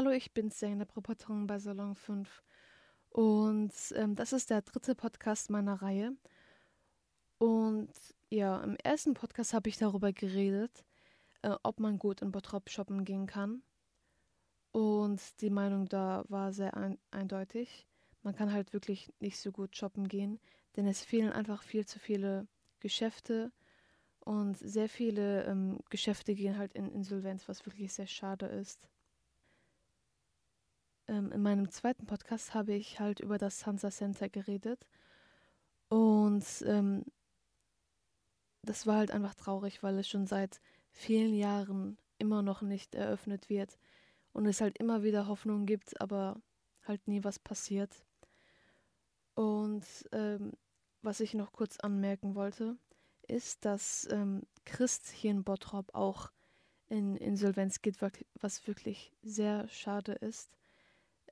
Hallo, ich bin Zeynep, Reporterin bei Salon 5 und ähm, das ist der dritte Podcast meiner Reihe. Und ja, im ersten Podcast habe ich darüber geredet, äh, ob man gut in Bottrop shoppen gehen kann. Und die Meinung da war sehr ein eindeutig. Man kann halt wirklich nicht so gut shoppen gehen, denn es fehlen einfach viel zu viele Geschäfte und sehr viele ähm, Geschäfte gehen halt in Insolvenz, was wirklich sehr schade ist. Ähm, in meinem zweiten Podcast habe ich halt über das Hansa Center geredet und ähm, das war halt einfach traurig, weil es schon seit vielen Jahren immer noch nicht eröffnet wird und es halt immer wieder Hoffnung gibt, aber halt nie was passiert. Und ähm, was ich noch kurz anmerken wollte, ist, dass ähm, Christ hier in Bottrop auch in Insolvenz geht, was wirklich sehr schade ist.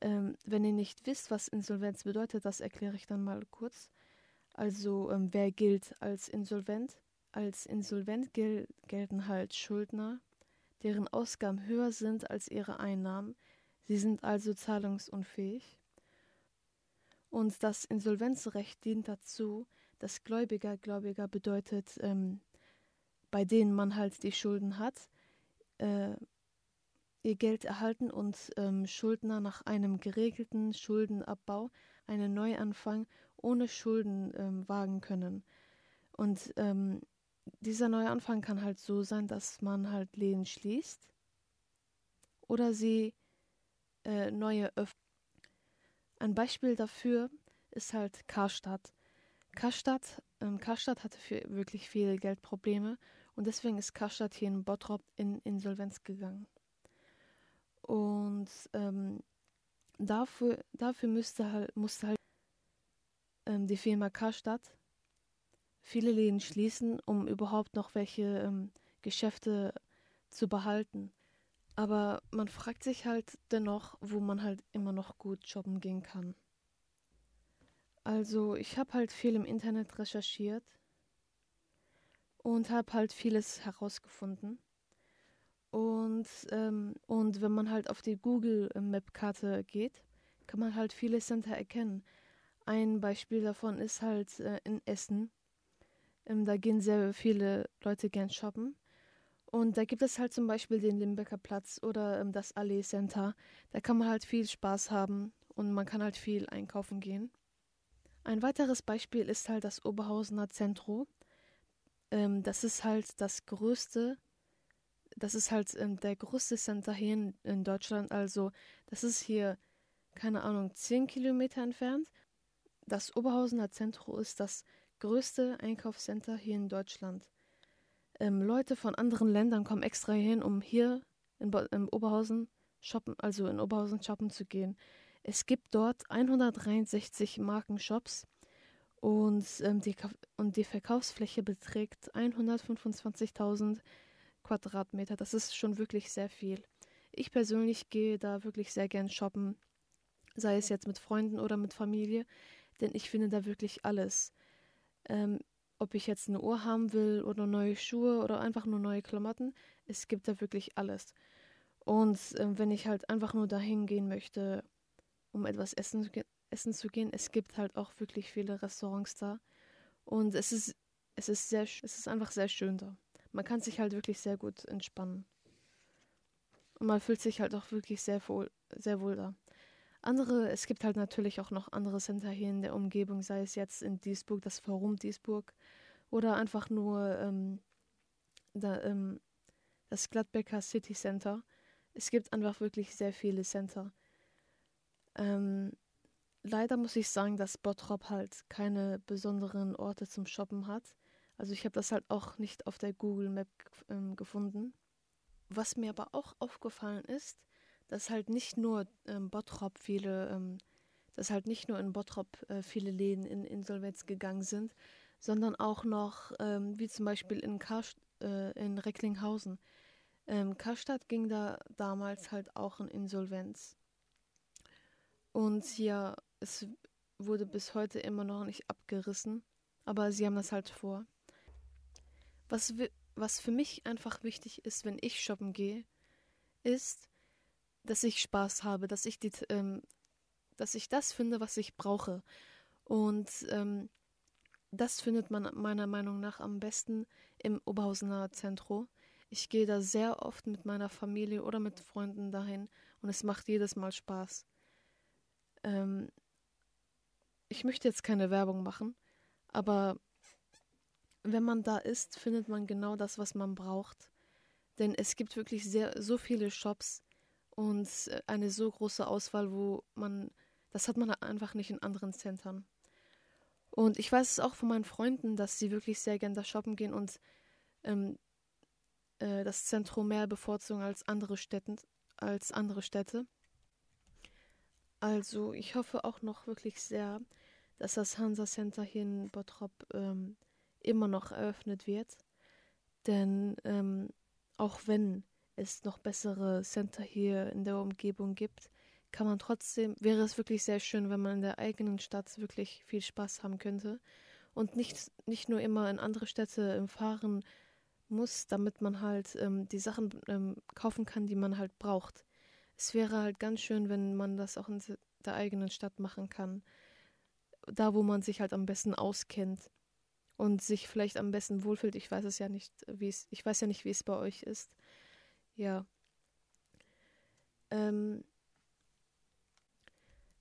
Ähm, wenn ihr nicht wisst, was Insolvenz bedeutet, das erkläre ich dann mal kurz. Also ähm, wer gilt als insolvent? Als insolvent gel gelten halt Schuldner, deren Ausgaben höher sind als ihre Einnahmen. Sie sind also zahlungsunfähig. Und das Insolvenzrecht dient dazu, dass Gläubiger, Gläubiger bedeutet, ähm, bei denen man halt die Schulden hat, äh, ihr Geld erhalten und ähm, Schuldner nach einem geregelten Schuldenabbau einen Neuanfang ohne Schulden ähm, wagen können. Und ähm, dieser Neuanfang kann halt so sein, dass man halt Läden schließt oder sie äh, neue öffnet. Ein Beispiel dafür ist halt Karstadt. Karstadt, ähm, Karstadt hatte wirklich viele Geldprobleme und deswegen ist Karstadt hier in Bottrop in Insolvenz gegangen. Und ähm, dafür, dafür müsste halt, musste halt ähm, die Firma Karstadt viele Läden schließen, um überhaupt noch welche ähm, Geschäfte zu behalten. Aber man fragt sich halt dennoch, wo man halt immer noch gut shoppen gehen kann. Also ich habe halt viel im Internet recherchiert und habe halt vieles herausgefunden. Und, ähm, und wenn man halt auf die Google Map Karte geht, kann man halt viele Center erkennen. Ein Beispiel davon ist halt äh, in Essen. Ähm, da gehen sehr viele Leute gern shoppen. Und da gibt es halt zum Beispiel den Limbecker Platz oder ähm, das Allee Center. Da kann man halt viel Spaß haben und man kann halt viel einkaufen gehen. Ein weiteres Beispiel ist halt das Oberhausener Zentrum. Ähm, das ist halt das größte das ist halt ähm, der größte Center hier in, in, Deutschland. Also, das ist hier, keine Ahnung, 10 Kilometer entfernt. Das Oberhausener Zentrum ist das größte Einkaufscenter hier in Deutschland. Ähm, Leute von anderen Ländern kommen extra hin, um hier in, in Oberhausen shoppen, also in Oberhausen shoppen zu gehen. Es gibt dort 163 Markenshops und, ähm, die, und die Verkaufsfläche beträgt 125.000 Quadratmeter. Das ist schon wirklich sehr viel. Ich persönlich gehe da wirklich sehr gern shoppen, sei es jetzt mit Freunden oder mit Familie, denn ich finde da wirklich alles. Ähm, ob ich jetzt eine Uhr haben will oder neue Schuhe oder einfach nur neue Klamotten, es gibt da wirklich alles. Und ähm, wenn ich halt einfach nur dahin gehen möchte, um etwas essen, essen zu gehen, es gibt halt auch wirklich viele Restaurants da. Und es ist, es ist sehr, es ist einfach sehr schön da man kann sich halt wirklich sehr gut entspannen. Und man fühlt sich halt auch wirklich sehr wohl, sehr wohl da. Andere, es gibt halt natürlich auch noch andere Center hier in der Umgebung, sei es jetzt in Duisburg, das Forum Duisburg oder einfach nur ähm, da, ähm, das Gladbecker City Center. Es gibt einfach wirklich sehr viele Center. Ähm, leider muss ich sagen, dass Bottrop halt keine besonderen Orte zum Shoppen hat. Also ich habe das halt auch nicht auf der Google Map ähm, gefunden. Was mir aber auch aufgefallen ist, dass halt nicht nur ähm, Bottrop viele, ähm, dass halt nicht nur in Bottrop äh, viele Läden in Insolvenz gegangen sind, sondern auch noch, ähm, wie zum Beispiel in, Karst äh, in Recklinghausen. Ähm, Karstadt ging da damals halt auch in Insolvenz. Und ja, es wurde bis heute immer noch nicht abgerissen, aber sie haben das halt vor. Was, was für mich einfach wichtig ist, wenn ich shoppen gehe, ist, dass ich Spaß habe, dass ich die, ähm, dass ich das finde, was ich brauche. Und ähm, das findet man meiner Meinung nach am besten im Oberhausener Zentrum. Ich gehe da sehr oft mit meiner Familie oder mit Freunden dahin und es macht jedes Mal Spaß. Ähm, ich möchte jetzt keine Werbung machen, aber wenn man da ist, findet man genau das, was man braucht. Denn es gibt wirklich sehr, so viele Shops und äh, eine so große Auswahl, wo man, das hat man einfach nicht in anderen Centern. Und ich weiß es auch von meinen Freunden, dass sie wirklich sehr gerne da shoppen gehen und ähm, äh, das Zentrum mehr bevorzugen als andere Städten, als andere Städte. Also ich hoffe auch noch wirklich sehr, dass das Hansa Center hier in Bottrop ähm, immer noch eröffnet wird. Denn ähm, auch wenn es noch bessere Center hier in der Umgebung gibt, kann man trotzdem, wäre es wirklich sehr schön, wenn man in der eigenen Stadt wirklich viel Spaß haben könnte und nicht, nicht nur immer in andere Städte fahren muss, damit man halt ähm, die Sachen ähm, kaufen kann, die man halt braucht. Es wäre halt ganz schön, wenn man das auch in der eigenen Stadt machen kann. Da, wo man sich halt am besten auskennt und sich vielleicht am besten wohlfühlt. Ich weiß es ja nicht, wie es, ich weiß ja nicht, wie es bei euch ist. Ja. Ähm,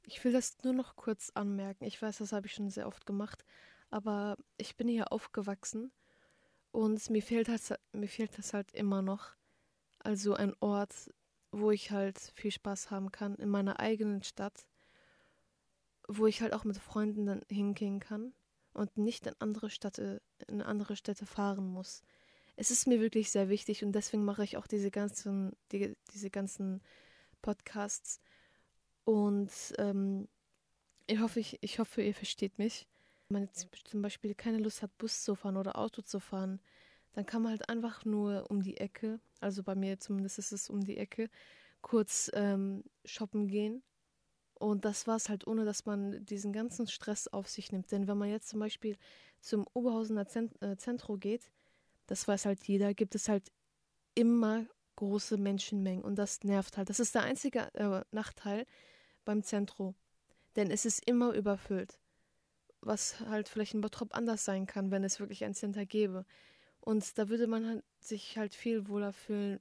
ich will das nur noch kurz anmerken. Ich weiß, das habe ich schon sehr oft gemacht, aber ich bin hier aufgewachsen und mir fehlt das, mir fehlt das halt immer noch. Also ein Ort, wo ich halt viel Spaß haben kann in meiner eigenen Stadt, wo ich halt auch mit Freunden dann hingehen kann und nicht in andere Städte, in andere Städte fahren muss. Es ist mir wirklich sehr wichtig und deswegen mache ich auch diese ganzen, die, diese ganzen Podcasts. Und ähm, ich hoffe, ich, ich hoffe, ihr versteht mich. Wenn man jetzt zum Beispiel keine Lust hat, Bus zu fahren oder Auto zu fahren, dann kann man halt einfach nur um die Ecke, also bei mir zumindest ist es um die Ecke, kurz ähm, shoppen gehen. Und das war es halt, ohne dass man diesen ganzen Stress auf sich nimmt. Denn wenn man jetzt zum Beispiel zum Oberhausener Zent äh, Zentrum geht, das weiß halt jeder, gibt es halt immer große Menschenmengen und das nervt halt. Das ist der einzige äh, Nachteil beim Zentrum. Denn es ist immer überfüllt. Was halt vielleicht in Bottrop anders sein kann, wenn es wirklich ein Center gäbe. Und da würde man halt sich halt viel wohler fühlen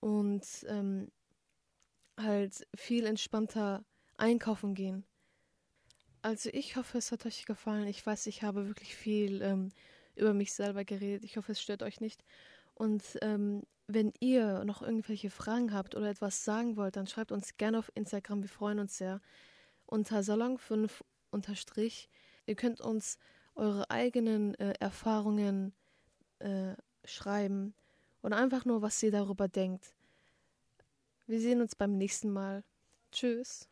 und ähm, halt viel entspannter einkaufen gehen. Also ich hoffe, es hat euch gefallen. Ich weiß, ich habe wirklich viel ähm, über mich selber geredet. Ich hoffe, es stört euch nicht. Und ähm, wenn ihr noch irgendwelche Fragen habt oder etwas sagen wollt, dann schreibt uns gerne auf Instagram. Wir freuen uns sehr. Unter Salon5 unterstrich. Ihr könnt uns eure eigenen äh, Erfahrungen äh, schreiben oder einfach nur, was ihr darüber denkt. Wir sehen uns beim nächsten Mal. Tschüss.